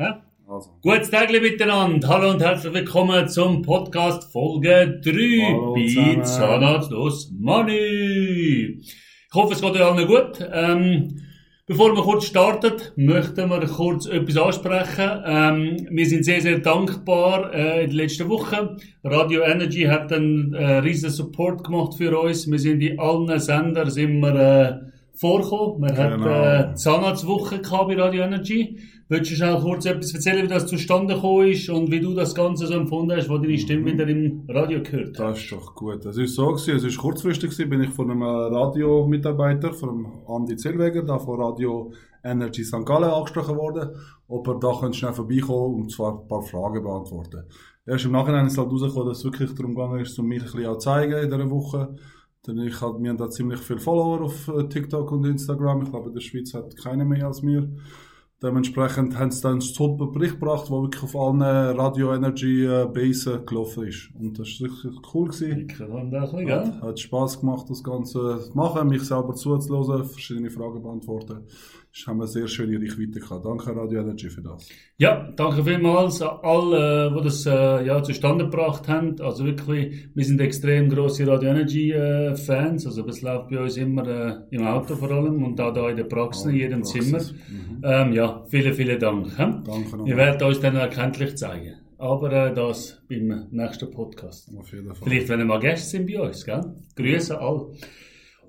Hä? Also. Gutes Tag miteinander. Hallo und herzlich willkommen zum Podcast Folge 3 Hallo bei Zahnarzt aus Money. Ich hoffe, es geht euch allen gut. Ähm, bevor wir kurz starten, möchten wir kurz etwas ansprechen. Ähm, wir sind sehr, sehr dankbar äh, in den letzten Wochen. Radio Energy hat einen äh, riesen Support gemacht für uns. Wir sind in allen Sendern sind wir, äh, vorkommen. Wir genau. hatten äh, Zahnarztwoche bei Radio Energy. Willst du auch kurz etwas erzählen, wie das zustande gekommen ist und wie du das Ganze so empfunden hast, wo deine Stimme mhm. wieder im Radio gehört hast? Das ist doch gut. Es ist so gewesen, es ist kurzfristig gewesen, bin ich von einem Radiomitarbeiter, von Andi Zellweger, da von Radio Energy St. Gallen angesprochen worden, ob er da könnte schnell vorbeikommen und zwar ein paar Fragen beantworten. Erst im Nachhinein ist halt rausgekommen, dass es wirklich darum gegangen ist, um mich ein bisschen zu zeigen in dieser Woche. Denn ich halt, wir haben da ziemlich viele Follower auf äh, TikTok und Instagram. Ich glaube, in der Schweiz hat keiner mehr als mir. Dementsprechend haben sie dann einen Bericht gebracht, der wirklich auf allen Radio Energy äh, Basen gelaufen ist. Und das war wirklich cool. Gewesen. Hat, hat Spass gemacht, das Ganze zu machen, mich selber zuzuhören, verschiedene Fragen beantworten. Das haben wir eine sehr schöne Reichweite gehabt. Danke Radio Energy für das. Ja, danke vielmals an alle, die das äh, ja, zustande gebracht haben. Also wirklich, wir sind extrem grosse Radio Energy äh, Fans. Also das läuft bei uns immer äh, im Auto vor allem und auch da in der Praxis, in jedem Praxis. Zimmer. Mhm. Ähm, ja, vielen, vielen Dank. He? Danke nochmal. Wir werden uns dann erkenntlich zeigen. Aber äh, das beim nächsten Podcast. Auf jeden Fall. Vielleicht, wenn ihr mal Gäste sind bei uns, gell? Grüße alle.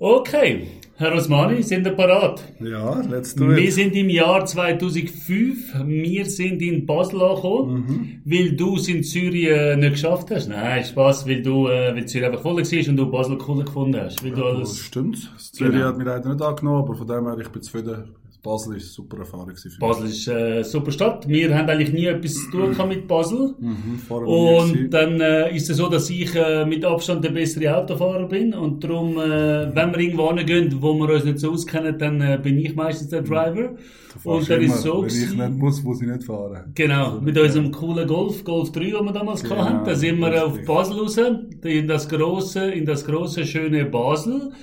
Okay, Herr Osmani, sind wir parat? Ja, let's do it. Wir sind im Jahr 2005. Wir sind in Basel angekommen, mhm. weil du es in Zürich äh, nicht geschafft hast. Nein, Spaß, weil du, äh, weil Zürich einfach voll war und du Basel cool gefunden hast. Weil ja, du alles... Stimmt. Zürich genau. hat mich leider nicht angenommen, aber von dem her, ich bin zufrieden Basel ist eine super Erfahrung für Basel ist eine äh, super Stadt. Wir haben eigentlich nie etwas zu tun mit Basel. Mhm, und dann äh, ist es so, dass ich äh, mit Abstand der bessere Autofahrer bin. Und darum, äh, wenn wir irgendwo hingehen, wo wir uns nicht so auskennen, dann äh, bin ich meistens der Driver. Und dann ist so wenn ich nicht muss, muss ich nicht fahren. Genau, also, mit unserem coolen Golf, Golf 3, den wir damals genau, hatten. Da sind wir auf Basel raus, in das große, in das große, schöne Basel.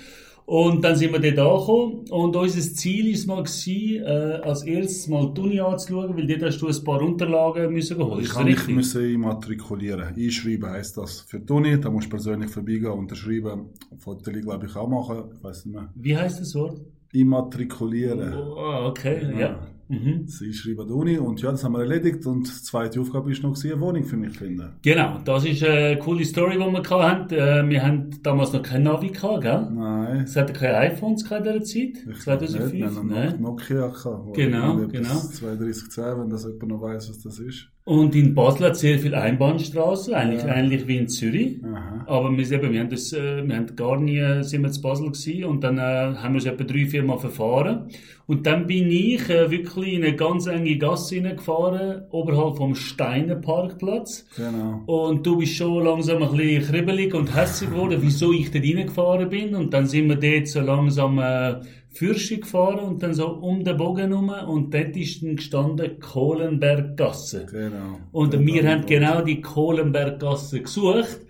Und dann sind wir dort angekommen und unser Ziel ist mal gewesen, äh, als erstes mal die Uni anzuschauen, weil dort hast du ein paar Unterlagen müssen holen. Ich kann mich müssen immatrikulieren. Einschreiben heisst das für die Uni, da musst du persönlich vorbeigehen, unterschreiben. Fotos glaube ich auch machen, ich weiß nicht mehr. Wie heißt das Wort? Immatrikulieren. Oh, okay, ja. ja. Mhm. Sie schreiben an Uni und ja, das haben wir erledigt und die zweite Aufgabe ist noch eine Wohnung für mich zu finden. Genau, das ist eine coole Story, die wir hatten. Äh, wir haben damals noch kein Navi gehabt, gell? Nein. Es hatte keine iPhones in dieser Zeit, ich 2005. Nicht, haben Nein. Nokia gehabt. Genau, genau. 3210, wenn das jemand noch weiß, was das ist. Und in Basel hat es sehr viele Einbahnstraßen, eigentlich ja. ähnlich wie in Zürich. Aha. Aber wir, eben, wir, haben das, äh, wir haben gar nie sind wir in Basel gewesen und dann äh, haben wir es etwa drei, vier Mal verfahren. Und dann bin ich äh, wirklich in eine ganz enge Gasse hineingefahren, oberhalb vom Steiner Parkplatz. Genau. Und du bist schon langsam ein bisschen kribbelig und hässlich geworden, wieso ich da reingefahren bin. Und dann sind wir dort so langsam äh, Fürsche gefahren und dann so um den Bogen herum und dort ist dann gestanden Kohlenberggasse. Genau. Und ja, wir haben genau die Kohlenberggasse gesucht.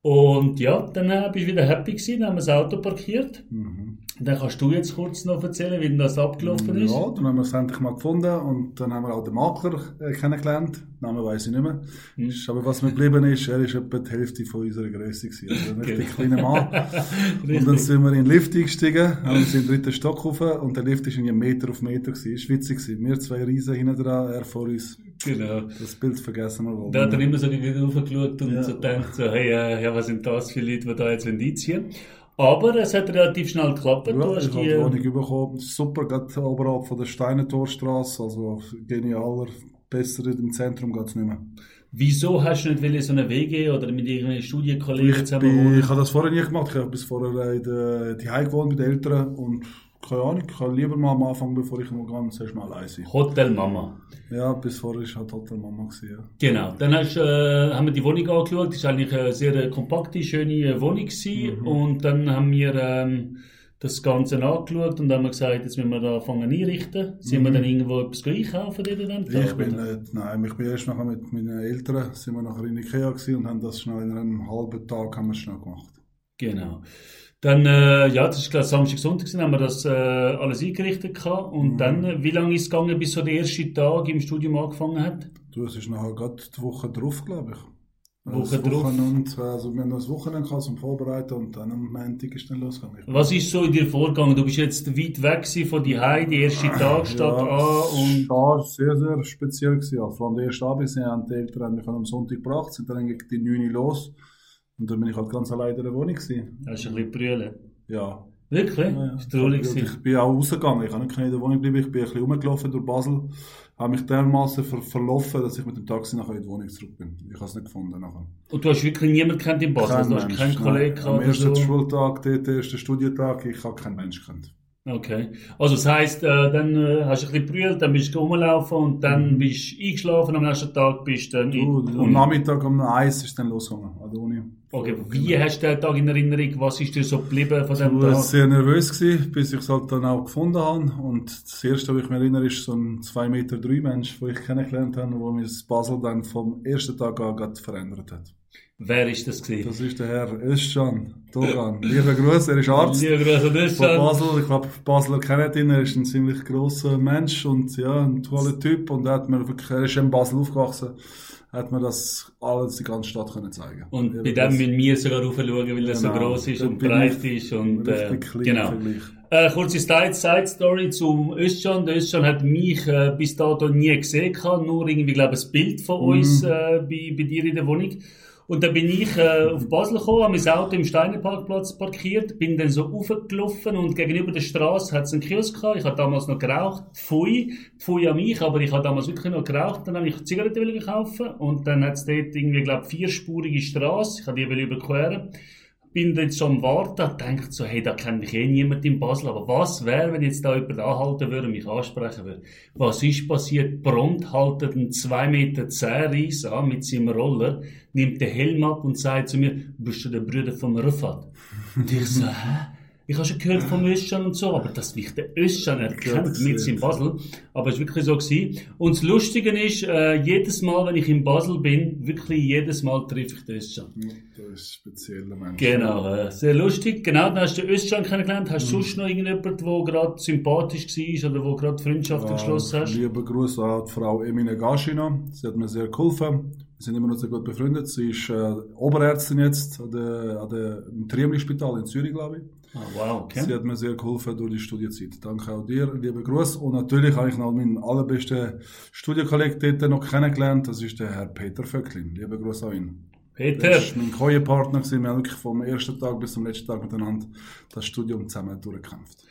Und ja, dann bin ich wieder happy gewesen, dann haben wir das Auto parkiert. Mhm. Dann kannst du jetzt kurz noch erzählen, wie das abgelaufen ist. Ja, dann haben wir es endlich mal gefunden und dann haben wir auch den Makler äh, kennengelernt. Namen weiß ich nicht mehr. Hm. Aber was mir geblieben ist, er ist etwa die Hälfte von unserer Größe gewesen. Also ein richtig kleiner Mann. und dann sind wir in den Lift eingestiegen, haben uns in den dritten Stock rauf und der Lift ist ein Meter auf Meter gewesen. War witzig gewesen. Wir zwei Riesen hinten dran, er vor uns. Genau. Das Bild vergessen wir wohl. Da hat er immer so gegenüber geschaut und ja. so gedacht, so, hey, äh, ja, was sind das für Leute, die da jetzt einziehen aber es hat relativ schnell geklappt. Ja, du hast ich die habe die Wohnung bekommen. Super, gerade oberhalb von der Steinentorstraße. Also genialer, besser im Zentrum geht es nicht mehr. Wieso hast du nicht so eine WG oder mit irgendeinen Studienkollegen zusammen wohnen? Ich habe das vorher nicht gemacht. Ich habe bis vorher in der, die gewohnt mit Eltern und keine Ahnung, ich kann lieber mal am Anfang, bevor ich noch ganz erstmal allein sein. Hotel Mama. Ja, bis vorher war halt Hotel Mama. Gewesen, ja. Genau, dann hast, äh, haben wir die Wohnung angeschaut. Das war eigentlich eine sehr kompakte, schöne Wohnung. Mhm. Und dann haben wir ähm, das Ganze angeschaut und haben gesagt, jetzt müssen wir da anfangen einrichten. Sind wir mhm. dann irgendwo etwas einkaufen dort an dem Tag? Ich bin nicht, nein, ich bin erst nachher mit meinen Eltern, sind wir nachher in Ikea und haben das schnell in einem halben Tag haben wir schnell gemacht. Genau. Dann, äh, ja, das ist glaube Samstag, Sonntag, haben wir das äh, alles eingerichtet gehabt. Und Mhm. dann, äh, wie lange ist es gegangen, bis so der erste Tag im Studium angefangen hat? Du, es ist nachher gerade die Woche drauf, glaube ich. Woche das drauf. Wochenende, also wir haben noch das Wochenende gehabt zum Vorbereiten und dann am Montag ist dann losgegangen. Was ist so in dir vorgegangen? Du bist jetzt weit weg von die Hause, die erste Tag steht an und Ja, sehr, sehr speziell gewesen. Ja. Vor allem der erste Abend, die Eltern haben mich am Sonntag gebracht, sind dann gegen die 9 Uhr los. Und dann bin ich halt ganz allein in der Wohnung gewesen. hast du ein bisschen brüllen. Ja. Wirklich? Ja, ja. Ist traurig. Ich bin auch rausgegangen. Ich habe nicht in der Wohnung bleiben. Ich bin ein bisschen rumgelaufen durch Basel. Habe mich dermaßen ver verlaufen, dass ich mit dem Taxi nachher in die Wohnung zurück bin. Ich habe es nicht gefunden nachher. Und du hast wirklich niemanden kennt in Basel? Also, du hast Mensch, keinen. Kollegen Am ersten so? Schultag, dort, der erste Studientag, ich habe keinen Mensch gekannt. Okay. Also das heisst, äh, dann äh, hast du ein bisschen brüllt, dann bist du rumgelaufen und dann bist du eingeschlafen, am nächsten Tag bist du dann in Du, die am. Nachmittag um eins ist dann losgegangen an der Uni. Okay, wie hast du den Tag in Erinnerung? Was ist dir so geblieben von Ich dem war Tag? sehr nervös, gewesen, bis ich es halt dann auch gefunden habe. Und das erste, was ich mich erinnere, ist so ein 2 Meter 3 Mensch, den ich kennengelernt habe, der mir das Basel dann vom ersten Tag an verändert hat. Wer ist das gewesen? Das ist der Herr Özcan Dogan. Lieber Gruß, er ist Arzt. Lieber Grüße, Von schon. Basel, ich glaube, Basler kennen ihn, er ist ein ziemlich grosser Mensch und ja, ein toller Typ und er hat mir wirklich, er ist in Basel aufgewachsen, hat mir das alles, die ganze Stadt können zeigen. Und Ja, bei dem müssen wir sogar raufschauen, weil er so Genau. gross ist und breit ist und, äh, genau. Äh, kurze Side, Side Story zum Özcan. Der Özcan hat mich äh, bis dato nie gesehen, nur irgendwie, glaube ich, ein Bild von Mhm. uns äh, bei, bei dir in der Wohnung. Und dann bin ich äh, auf Basel gekommen, habe mein Auto im Steinerparkplatz parkiert, bin dann so raufgelaufen und gegenüber der Straße hat es einen Kiosk gehabt. Ich habe damals noch geraucht, Pfui, Pfui an mich, aber ich habe damals wirklich noch geraucht. Dann habe ich Zigaretten kaufen und dann hat es dort irgendwie, glaube ich, vierspurige Straße. Ich habe die überqueren bin dann so am Warten, denkt so, hey, da kennt mich eh niemand in Basel, aber was wäre, wenn jetzt da jemand anhalten würde und mich ansprechen würde? Was ist passiert? Prompt haltet ein 2 Meter 10 Reis an mit seinem Roller, nimmt den Helm ab und sagt zu mir, bist du der Bruder vom Rafat? Und ich so, hä? Ich habe schon gehört vom Özcan und so, aber dass mich der Özcan erkennt mit in Basel. Aber es war wirklich so gewesen. Und das Lustige ist, äh, jedes Mal, wenn ich in Basel bin, wirklich jedes Mal treffe ich den. Ja, Das ist spezieller Mensch. Genau, äh, sehr lustig. Genau, dann hast du den Özcan kennengelernt. Hast du sonst noch irgendjemanden, der gerade sympathisch war oder wo gerade Freundschaft geschlossen hast? Lieber Gruß an die Frau Emine Gaschina. Sie hat mir sehr geholfen. Wir sind immer noch sehr gut befreundet. Sie ist äh, Oberärztin jetzt an der, an der, im Triemli-Spital in Zürich, glaube ich. Ah, wow, okay. Sie hat mir sehr geholfen durch die Studienzeit. Danke auch dir, lieber Gruß. Und natürlich habe ich noch meinen allerbesten Studienkollegen dort noch kennengelernt. Das ist der Herr Peter Vöcklin. Lieber Gruß an ihn. Peter, Er war mein Koje-Partner. Wir haben wirklich vom ersten Tag bis zum letzten Tag miteinander das Studium zusammen durchgekämpft.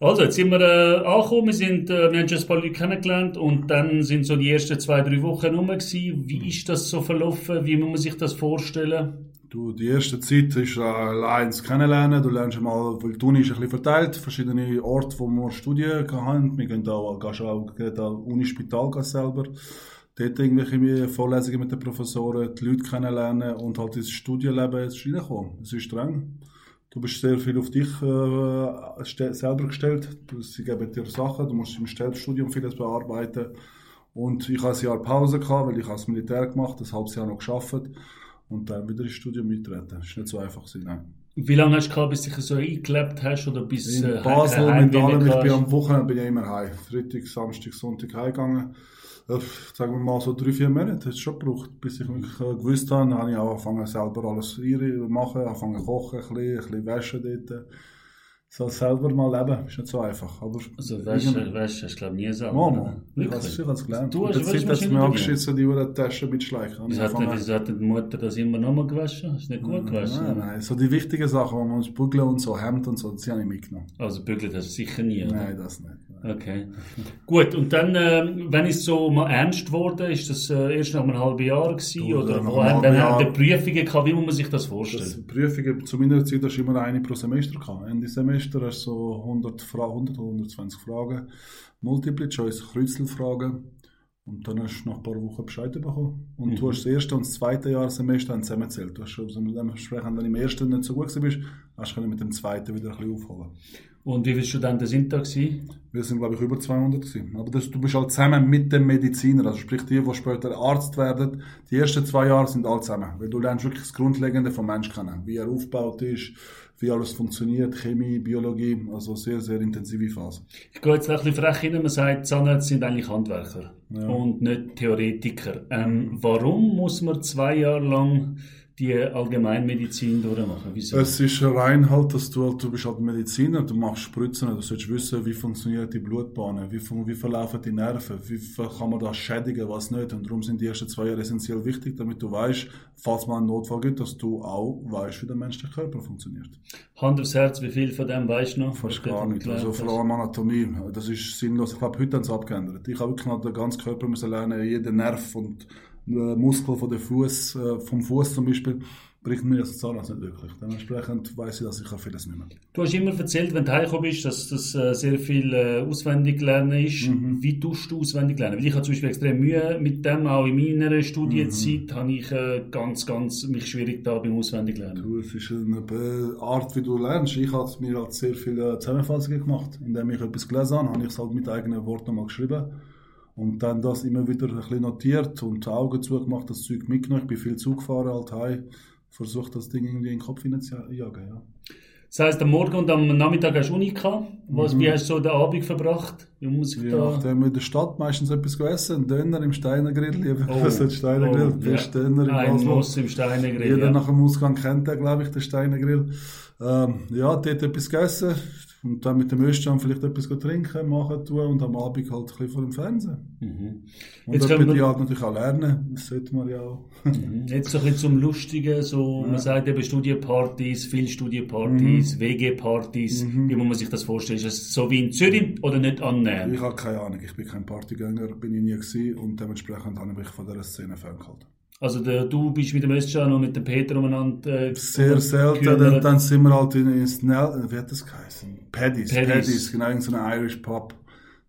also jetzt sind wir äh, angekommen, wir, sind, äh, wir haben schon ein paar Leute kennengelernt und dann sind so die ersten zwei, drei Wochen rum gewesen. Wie ist das so verlaufen? Wie muss man sich das vorstellen? Du, die erste Zeit ist äh, allein das Kennenlernen. Du lernst mal, weil die Uni ist ein bisschen verteilt, verschiedene Orte, wo wir Studien haben. Wir gehen auch, gehst auch gehen an Unispital selber. Dort irgendwelche Vorlesungen mit den Professoren, die Leute kennenlernen und halt ins Studienleben jetzt reinkommen. Es ist streng. Du bist sehr viel auf dich äh, selber gestellt. Sie geben dir Sachen, du musst im Stellstudium vieles bearbeiten. Und ich hatte ein Jahr Pause, gehabt, weil ich als Militär gemacht ein halbes Jahr noch geschafft und dann wieder ins Studium eintreten. Das ist nicht so einfach gewesen, nein. Wie lange hast du gehabt, bis du dich so eingelebt hast oder bis In äh, Basel heim- mit allem, ich bin am Wochenende bin ich immer heim. Freitag, Samstag, Sonntag heimgegangen. Äh, sagen wir mal so drei, vier Monate hat es schon gebraucht, bis ich wirklich äh, gewusst habe. Dann habe ich auch angefangen selber alles zu machen, angefangen zu kochen, ein bisschen, ein bisschen waschen dort. So selber mal leben, ist nicht so einfach. Aber Also, weißt du, weißt, hast du, glaube ich, nie gesagt. Mama, ich habe es gelernt. Du hast es Waschmaschine mir dabei? angeschissen, die Uhr Tasche mit Schleichen. Wieso hat, wieso hat die Mutter das immer nochmal gewaschen? Du nicht gut gewaschen? Nein, nein, so die wichtigen Sachen, wo man uns bügeln und so, Hemd und so, die habe ich mitgenommen. Also bügelt hast du sicher nie, oder? Nein, das nicht. Nein. Okay. Gut, und dann, ähm, wenn es so mal ernst wurde, ist das äh, erst nach einem halben Jahr gewesen? Du, oder wo haben dann die Prüfungen gehabt? Wie muss man sich das vorstellen? Das Prüfungen zu meiner Zeit hast du immer eine pro Semester gehabt. Ende Semester hast du so 100, Fra 100 oder 120 Fragen, Multiple Choice, Kreuzelfragen. Und dann hast du nach ein paar Wochen Bescheid bekommen. Und du hast das erste und das zweite Jahrsemester dann zusammengezählt. Du hast dementsprechend, wenn du im ersten nicht so gut warst, hast du mit dem zweiten wieder ein bisschen aufholen. Und wie viele Studenten sind da gewesen? Wir sind, glaube ich, über 200 gewesen. Aber das, du bist halt zusammen mit dem Mediziner, also sprich die, die später Arzt werden. Die ersten zwei Jahre sind alle zusammen, weil du lernst wirklich das Grundlegende vom Menschen kennen. Wie er aufgebaut ist, wie alles funktioniert, Chemie, Biologie, also sehr, sehr intensive Phase. Ich gehe jetzt ein bisschen frech hin, man sagt, Zahnärzte sind eigentlich Handwerker Ja. und nicht Theoretiker. Ähm, warum muss man zwei Jahre lang die Allgemeinmedizin durchmachen? Wieso? Es ist rein halt, dass du halt, du bist halt Mediziner, du machst Spritzen, du sollst wissen, wie funktioniert die Blutbahnen, wie, wie verlaufen die Nerven, wie kann man das schädigen, was nicht. Und darum sind die ersten zwei Jahre essentiell wichtig, damit du weißt, falls mal einen Notfall gibt, dass du auch weißt, wie der menschliche Körper funktioniert. Hand aufs Herz, wie viel von dem weißt du noch? Fast gar nicht. Also vor allem Anatomie, das ist sinnlos. Ich glaube, heute haben sie abgeändert. Ich habe wirklich noch den ganzen Körper müssen lernen, jeden Nerv und Muskel von der Fuß, äh, vom Fuß zum Beispiel, bringt mir als Zahnarzt nicht wirklich. Dementsprechend weiß ich, dass ich vieles nicht mehr. Du hast immer erzählt, wenn du heimgekommen bist, dass das äh, sehr viel äh, auswendig lernen ist. Mhm. Wie tust du auswendig lernen? Weil ich habe zum Beispiel extrem Mühe mit dem, auch in meiner Studienzeit Mhm. habe ich äh, ganz, ganz mich schwierig da beim auswendig lernen. Du, es ist eine Art, wie du lernst. Ich habe mir halt sehr viele Zusammenfassungen gemacht. Indem ich etwas gelesen habe, habe ich es halt mit eigenen Worten mal geschrieben. Und dann das immer wieder ein bisschen notiert und die Augen zugemacht, das Zeug mitgenommen. Ich bin viel Zug gefahren, halt heim. Versucht das Ding irgendwie in den Kopf hineinzujagen, ja. Das heisst, am Morgen und am Nachmittag hast du Uni gehabt. Was, Wie hast du so den Abend verbracht? Wie muss ich Je da... nachdem in der Stadt meistens etwas gegessen, einen Döner im Steiner Grill, lieber Oh, oh, den Steiner Grill, oh, bester ja. Döner in Ein Basel. Muss im Steiner Grill, Jeder ja. nach dem Ausgang kennt den, glaube ich, den Steiner Grill. Ähm, ja, dort etwas gegessen und dann mit dem Östern vielleicht etwas trinken, machen tun und am Abend halt ein bisschen vor dem Fernsehen. Mhm. Und Jetzt können bin ich halt natürlich auch lernen, das sollte man ja auch. Mhm. Jetzt so ein bisschen zum Lustigen, so, man sagt eben Studienpartys, viel Studienpartys, Mhm. WG-Partys. Wie muss man sich das vorstellen? Ist das so wie in Zürich oder nicht annähernd? Ich habe keine Ahnung, ich bin kein Partygänger, bin ich nie gewesen und dementsprechend habe ich mich von dieser Szene ferngehalten. Also der, du bist mit dem Özcan und mit dem Peter umeinander äh, Sehr selten, dann, dann sind wir halt in, in Snell, wie hat das geheißen? Paddy's, Paddy's. Paddy's, genau, in so einem Irish Pub.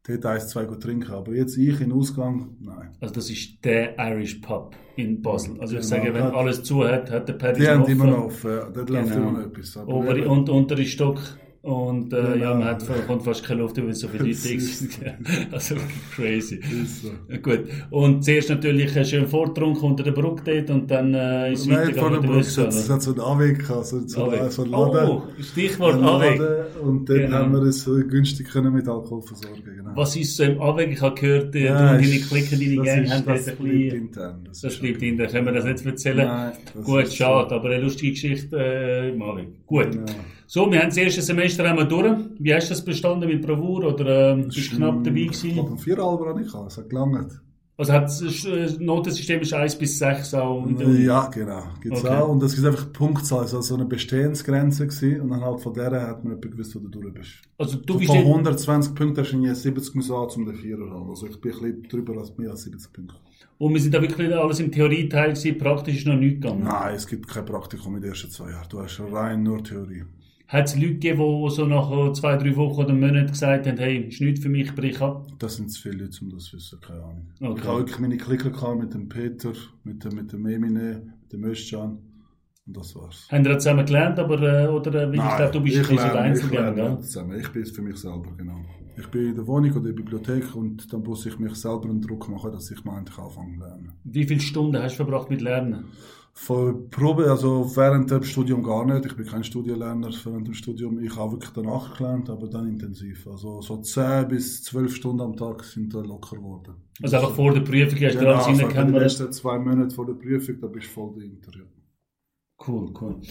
Dort eins, zwei gut trinken, aber jetzt ich in Ausgang, nein. Also das ist der Irish Pub in Basel. Also ich Genau. sage, wenn alles zu hat, hat der Paddy Die haben immer noch offen, ja. dort läuft Genau. immer noch etwas. Obere und untere Stock. Und äh, Genau. ja, man hat, kommt fast keine Luft, weil es so viele Das sind. Also crazy. so. Ja, Gut. Und zuerst natürlich schön vortrunken unter der Brücke dort und dann äh, ist es Nein, vor der Brücke, es hat so einen Anweg gehabt, so, so, Aweg. so einen Laden. Oh, Stichwort Einen Aweg. Laden, Und dort Genau. haben wir es so günstig können mit Alkohol versorgen. Genau. Was ist so im Aweg? Ich habe gehört, äh, Ja, du und deine Clique, deine das Gang ist- haben das ein bleibt intern. Das, Das bleibt okay. in der, können wir das nicht erzählen? Nein, das Gut, schade, aber eine lustige Geschichte äh, im Aweg. Gut. Genau. So, wir haben das erste Semester einmal durch. Wie hast du das bestanden mit Bravour oder ähm, bist du knapp dabei Ich glaube, gewesen? ein Vierhalber habe ich gehabt, es hat gelangt. Also hat das äh, Notensystem ist 1 bis 6 auch. Ja, genau. Gibt's Okay. auch. Und das ist einfach Punktzahl, also so eine Bestehensgrenze gewesen. Und dann halt von der hat man etwa gewusst, wo du durch bist. Also du So bist von ja- 120 Punkten hast du irgendwie 70 müssen an, um den Vierer zu haben. Also ich bin ein bisschen drüber als mehr als 70 Punkte. Und wir sind da wirklich alles im Theorieteil gewesen, praktisch ist noch nichts gegangen. Nein, es gibt kein Praktikum in den ersten zwei Jahren. Du hast rein nur Theorie. Hat es Leute gegeben, die so nach äh, zwei, drei Wochen oder Monaten gesagt haben, hey, ist nichts für mich, brich ab? Das sind zu viele Leute, um das zu wissen, keine Ahnung. Okay. Ich habe wirklich meine Klicker gehabt mit dem Peter, mit dem, mit dem Emine, mit dem Özcan. Und das war's. Haben wir zusammen gelernt, aber, äh, oder, äh, weil ich glaube, du bist ein bisschen ich Einzelgänger, lerne gell? zusammen. Ich bin es für mich selber, genau. Ich bin in der Wohnung oder in der Bibliothek und dann muss ich mich selber einen Druck machen, dass ich mal endlich anfange zu lernen. Wie viele Stunden hast du verbracht mit Lernen? Von Probe, also während dem Studium gar nicht. Ich bin kein Studienlerner während dem Studium. Ich habe wirklich danach gelernt, aber dann intensiv. Also so 10 bis 12 Stunden am Tag sind da locker geworden. Also einfach vor der Prüfung hast du Genau, alles also die reingehämmert? letzten zwei Monate vor der Prüfung, da bist du voll dahinter. Ja. Cool, cool.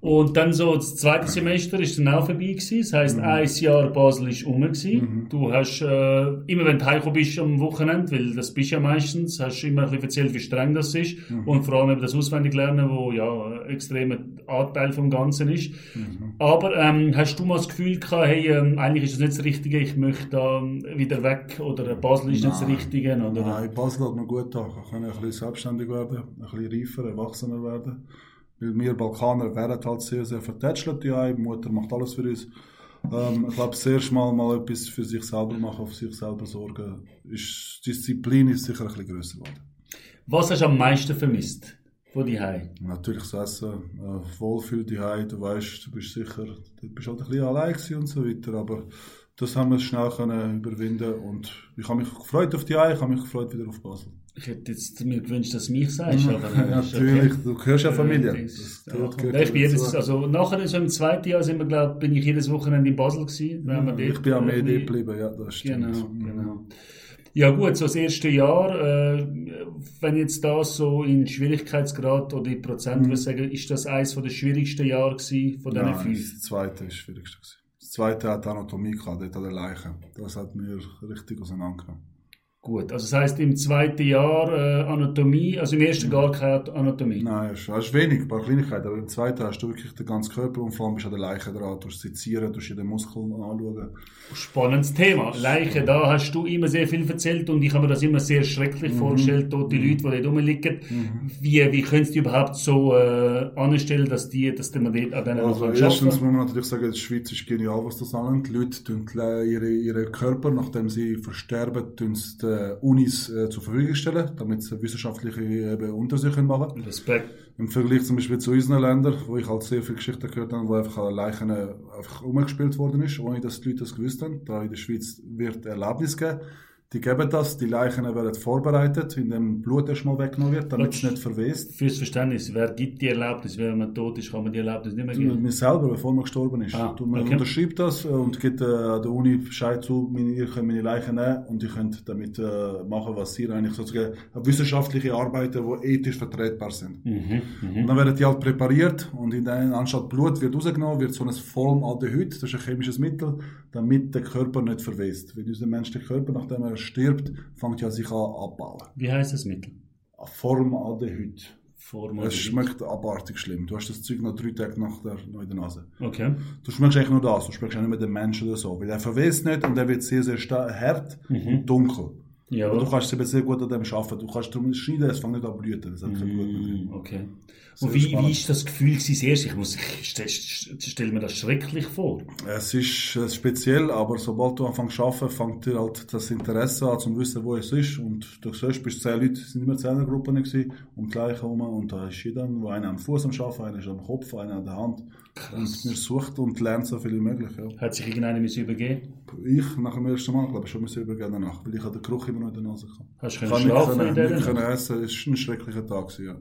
Und dann so, das zweite Semester ist dann auch vorbei gewesen. Das Mhm. heisst, ein Jahr Basel ist rum gewesen. Du hast, äh, immer wenn du heimgekommen bist am Wochenende, weil das bist du ja meistens, hast du immer ein bisschen erzählt, wie streng das ist. Mhm. Und vor allem eben das Auswendiglernen, wo ja ein extremer Anteil vom Ganzen ist. Mhm. Aber, ähm, hast du mal das Gefühl gehabt, hey, ähm, eigentlich ist das nicht das Richtige, ich möchte da wieder weg, oder Basel ist nicht das Nein. Richtige, oder? Nein, Basel hat mir gut getan. Ich kann ein bisschen selbstständig werden, ein bisschen reifer, erwachsener werden. Weil wir Balkaner wären halt sehr, sehr vertätschelt, ja. Die Mutter macht alles für uns. Ähm, ich glaube, das erste Mal mal etwas für sich selber machen, auf sich selber sorgen. Ist, die Disziplin ist sicher ein bisschen grösser geworden. Was hast du am meisten vermisst? von Hause? Natürlich das Essen, äh, Wohlfühl die du weißt, du bist sicher, du bist halt ein bisschen allein und so weiter, aber das haben wir schnell können überwinden und ich habe mich gefreut auf die ich habe mich gefreut wieder auf Basel. Ich hätte jetzt mir gewünscht, dass du mich sagst, aber ja, natürlich, okay. du gehörst ja Familie. Das, das ja, ich bin jedes, also nachher so im zweiten Jahr sind wir, glaub, bin ich jedes Wochenende in Basel gewesen. Ja, ich bin am Medi geblieben, ja, das stimmt. Genau, genau. Ja gut, so das erste Jahr, äh, wenn jetzt das so in Schwierigkeitsgrad oder in Prozent mhm. sagen, ist das eines der schwierigsten Jahre gewesen von diesen Nein, fünf? das zweite ist das schwierigste gewesen. Das zweite hat Anatomie gehabt, dort an der Leiche. Das hat mir richtig auseinandergenommen. Gut, also das heisst im zweiten Jahr äh, Anatomie, also im ersten gar keine Anatomie? Nein, es ist wenig, ein paar Kleinigkeiten, aber im zweiten hast du wirklich den ganzen Körper und vor allem bist du an der Leiche dran, du sezieren, du den Muskel anschauen. Spannendes Thema. Leiche, da hast du immer sehr viel erzählt und ich habe mir das immer sehr schrecklich mhm. vorgestellt, tote mhm. Leute, die dort rumliegen. Mhm. Wie, wie können die überhaupt so äh, anstellen, dass die, dass man dort an denen Also erstens muss man natürlich sagen, die Schweiz ist genial, was das angeht. Die Leute tun ihre, ihre Körper, nachdem sie versterben, tun sie äh, Unis äh, zur Verfügung stellen, damit sie wissenschaftliche äh, Untersuchungen machen können. Respekt. Im Vergleich zum Beispiel zu unseren Ländern, wo ich halt sehr viele Geschichten gehört habe, wo einfach Leichen äh, einfach umgespielt worden ist, ohne dass die Leute das gewusst haben. Da in der Schweiz wird Erlaubnis geben. Die geben das, die Leichen werden vorbereitet, indem Blut erstmal weggenommen wird, damit es nicht verwest. Fürs Verständnis, wer gibt die Erlaubnis? Wenn man tot ist, kann man die Erlaubnis nicht mehr geben? Mir selber, bevor man gestorben ist. Ah, man okay. unterschreibt das und gibt äh, der Uni Bescheid zu, ihr könnt meine Leichen nehmen und ihr könnt damit äh, machen, was ihr eigentlich sozusagen wissenschaftliche Arbeiten, die ethisch vertretbar sind. Mhm, mh. Und dann werden die halt präpariert und in den, anstatt Blut wird rausgenommen, wird so ein Formaldehyd, das ist ein chemisches Mittel, damit der Körper nicht verwest. Weil unser menschlicher Körper, nachdem er stirbt, fängt ja sich an abbauen. Wie heißt das Mittel? Formaldehyd. Formaldehyd. Es schmeckt abartig schlimm. Du hast das Zeug noch drei Tage nach der, noch in der Nase. Okay. Du schmeckst eigentlich nur das. Du schmeckst auch nicht mehr den Menschen oder so. Weil er verwest nicht und er wird sehr, sehr hart mhm. und dunkel. Ja. Aber du kannst eben sehr gut an dem arbeiten. Du kannst darum schneiden, es fängt nicht an zu blüten. Das hat kein Blut mehr drin. Okay. Und wie, wie ist das Gefühl erst? Ich muss, ich stelle mir das schrecklich vor. Es ist äh, speziell, aber sobald du anfängst zu arbeiten, fängt dir halt das Interesse an, zu wissen, wo es ist. Und du siehst, bist zehn Leute, es sind immer zehn Gruppen gewesen, um gleich herum. Und da ist jeder, wo einer am Fuß am Arbeiten, einer ist am Kopf, einer an der Hand. Und man sucht und lernt so viel wie möglich. Ja. Hat sich irgendeiner müssen übergeben? Ich, nach dem ersten Mal, glaube ich, schon müssen übergeben danach, weil ich den Geruch immer noch in der Nase hatte. Hast du können schlafen in der konnte essen, es war ein schrecklicher Tag. Gewesen, ja.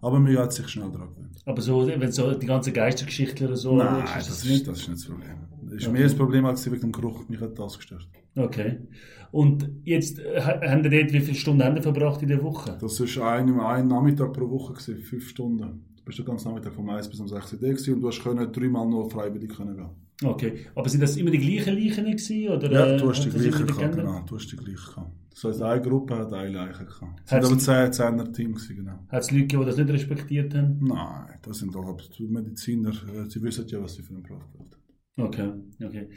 Aber mir hat sich schnell daran gewöhnt. Aber so, wenn so die ganze Geistergeschichte oder so... Nein, ist das, das, ist, das ist nicht das Problem. Das ist okay. mehr das Problem als wegen dem Geruch. Mich hat das gestört. Okay. Und jetzt, äh, haben Sie dort, wie viele Stunden haben Sie verbracht in der Woche? Das war ein, ein Nachmittag pro Woche, gewesen, fünf Stunden. Du bist den ganzen Nachmittag vom 1 bis um 6 Uhr und du hast können dreimal noch freiwillig können gehen. Okay. Aber sind das immer die gleichen Leichen gewesen? Oder, ja, du hast die gleichen gehabt, genau. Du hast die gleichen gehabt. Das heisst, eine Gruppe hat eine Leiche gehabt. Es sind aber zehn, zehner Team gewesen, genau. Hat es Leute die das nicht respektiert haben? Nein, das sind doch Mediziner. Äh, sie wissen ja, was sie für einen Beruf haben. Okay, okay.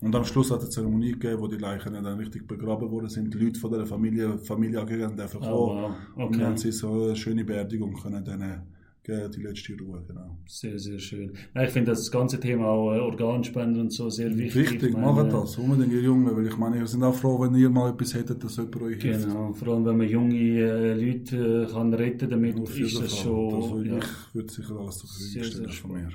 Und am Schluss hat es eine Zeremonie gegeben, wo die Leichen dann richtig begraben worden sind. Die Leute von der Familie, Familie angehören dürfen kommen. Oh, wow. okay. Und dann haben sie so eine schöne Beerdigung können dann die letzte Ruhe, genau. Sehr, sehr schön. ich finde das ganze Thema auch äh, und so sehr wichtig. Wichtig, machen das, unbedingt ihr Jungen, weil ich meine, wir sind auch froh, wenn ihr mal etwas hättet, das jemand euch hilft. Genau, vor allem wenn man junge äh, Leute äh, kann retten damit, ist das schon... Also, ja. Ich würde sicher alles zur Verfügung stellen von mir.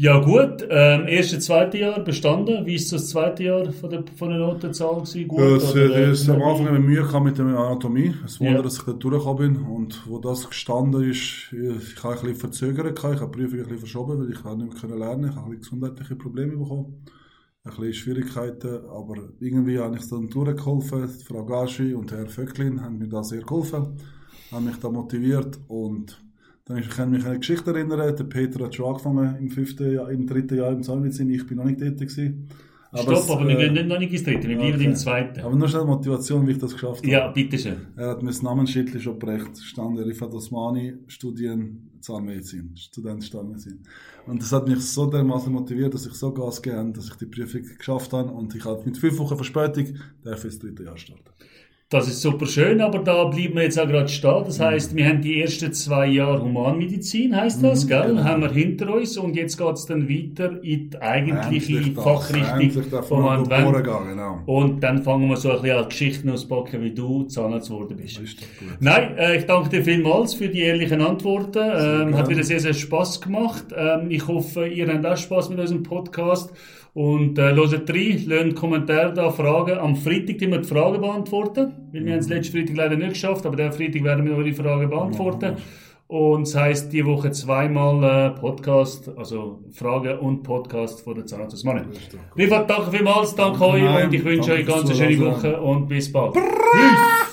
Ja gut, ähm, erste, zweite Jahr bestanden. Wie ist das zweite Jahr von der, von der Notenzahl gewesen? Gut, ja, es, oder, äh, es, am Anfang eine Mühe gehabt mit der Anatomie. Es wundert, ja. dass ich da durchgekommen bin. Und wo das gestanden ist, ich habe ein bisschen verzögert, ich habe die Prüfung ein bisschen verschoben, weil ich nicht mehr lernen Ich habe ein bisschen gesundheitliche Probleme bekommen. Ein bisschen Schwierigkeiten, aber irgendwie habe ich dann durchgeholfen. Frau Gashi und Herr Vöcklin haben mir da sehr geholfen, haben mich da motiviert und dann ich kann mich an eine Geschichte erinnern, der Peter hat schon angefangen im fünften Jahr, im dritten Jahr im Zahnmedizin, ich bin noch nicht tätig gewesen. Aber Stopp, es, aber wir äh, gehen noch nicht ins dritte, wir bleiben okay. im zweiten. Aber nur schnell Motivation, wie ich das geschafft habe. Ja, bitteschön. Er hat mir das Namensschild schon geprägt, stand Rifat Osmani, Studien Zahnmedizin, Student Zahnmedizin. Und das hat mich so dermaßen motiviert, dass ich so Gas gegeben dass ich die Prüfung geschafft habe und ich habe mit fünf Wochen Verspätung darf das dritte Jahr starten. Das ist super schön, aber da bleiben wir jetzt auch gerade stehen. Das heißt, wir haben die ersten zwei Jahre Humanmedizin, heißt das, Mhm, gell? genau. Haben wir hinter uns und jetzt geht's dann weiter in die eigentliche darf- Fachrichtung vom durchgehen, genau. Und dann fangen wir so ein bisschen an Geschichten auspacken, wie du Zahnarzt geworden bist. Nein, äh, ich danke dir vielmals für die ehrlichen Antworten. Ähm, hat wieder sehr, sehr Spaß gemacht. Ähm, ich hoffe, ihr habt auch Spaß mit unserem Podcast. Und äh, hört rein, lasst Kommentare da, Fragen. Am Freitag die wir die Fragen beantworten. Weil wir haben es letzten Freitag leider nicht geschafft, aber der Freitag werden wir eure Fragen beantworten. Und das heisst, die Woche zweimal äh, Podcast, also Fragen und Podcast von der Zahnarzt Money. Rivat, danke vielmals, danke euch Nein, und ich wünsche danke euch eine ganz schöne. Woche und bis bald. Tschüss!